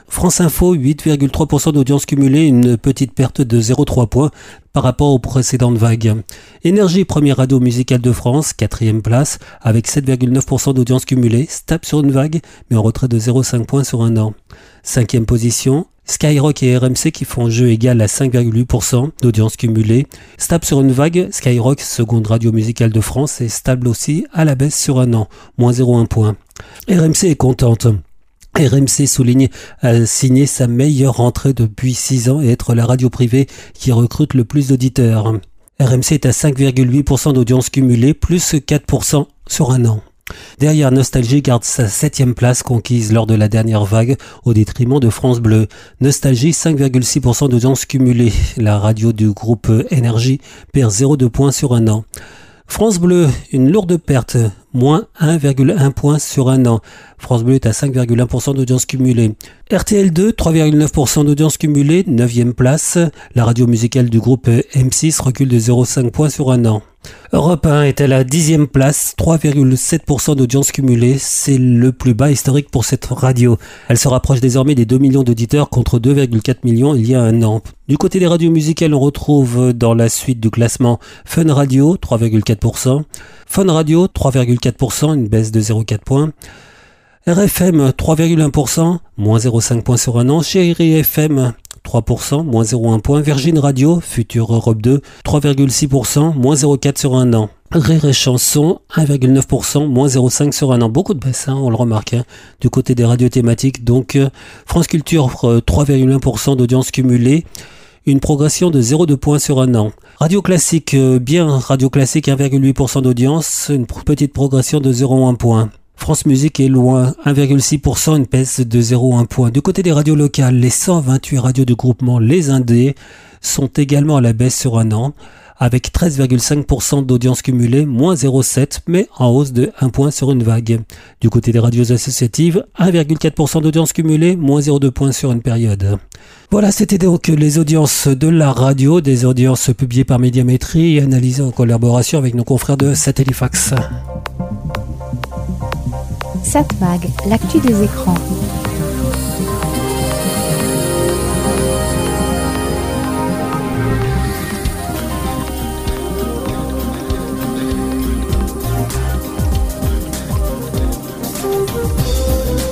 France Info, 8,3% d'audience cumulée, une petite perte de 0,3 points par rapport aux précédentes vagues. Énergie, première radio musicale de France, quatrième place, avec 7,9% d'audience cumulée, stable sur une vague, mais en retrait de 0,5 points sur un an. Cinquième position, Skyrock et RMC qui font jeu égal à 5,8% d'audience cumulée. Stable sur une vague, Skyrock, seconde radio musicale de France, est stable aussi à la baisse sur un an, moins 0,1 point. RMC est contente. RMC souligne a signé sa meilleure rentrée depuis 6 ans et être la radio privée qui recrute le plus d'auditeurs. RMC est à 5,8% d'audience cumulée, plus 4% sur un an. Derrière Nostalgie garde sa septième place conquise lors de la dernière vague au détriment de France Bleu. Nostalgie 5,6% d'audience cumulée. La radio du groupe Énergie perd 0,2 points sur un an. France Bleu, une lourde perte, moins 1,1 point sur un an. France Bleu est à 5,1% d'audience cumulée. RTL2, 3,9% d'audience cumulée, 9e place. La radio musicale du groupe M6 recule de 0,5 points sur un an. Europe 1 est à la 10e place, 3,7% d'audience cumulée, c'est le plus bas historique pour cette radio. Elle se rapproche désormais des 2 millions d'auditeurs contre 2,4 millions il y a un an. Du côté des radios musicales, on retrouve dans la suite du classement Fun Radio, 3,4%, Fun Radio, 3,4%, une baisse de 0,4 points. RFM 3,1%, moins 0,5 points sur un an. Chérie FM 3%, moins 0,1 point. Virgin Radio, Future Europe 2, 3,6%, moins 0,4 sur un an. Rire et chanson, 1,9%, moins 0,5 sur un an. Beaucoup de baisse, hein, on le remarque, hein, du côté des radios thématiques. Donc, euh, France Culture, euh, 3,1% d'audience cumulée. Une progression de 0,2 points sur un an. Radio Classique, euh, bien Radio Classique, 1,8% d'audience, une petite progression de 0,1 point. France Musique est loin, 1,6%, une baisse de 0,1 point. Du côté des radios locales, les 128 radios du groupement Les Indés sont également à la baisse sur un an, avec 13,5% d'audience cumulée, moins 0,7, mais en hausse de 1 point sur une vague. Du côté des radios associatives, 1,4% d'audience cumulée, moins 0,2 points sur une période. Voilà, c'était donc les audiences de la radio, des audiences publiées par Médiamétrie et analysées en collaboration avec nos confrères de Satellifax. Satmag, l'actu des écrans.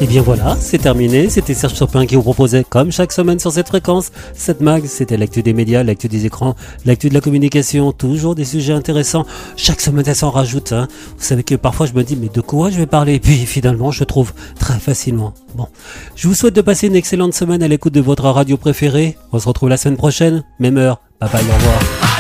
Et bien voilà, c'est terminé. C'était Serge Chopin qui vous proposait, comme chaque semaine sur cette fréquence, cette mag. C'était l'actu des médias, l'actu des écrans, l'actu de la communication. Toujours des sujets intéressants. Chaque semaine, ça s'en rajoute. hein. Vous savez que parfois, je me dis, mais de quoi je vais parler? Et puis finalement, je trouve très facilement. Bon. Je vous souhaite de passer une excellente semaine à l'écoute de votre radio préférée. On se retrouve la semaine prochaine, même heure. Bye bye, au revoir.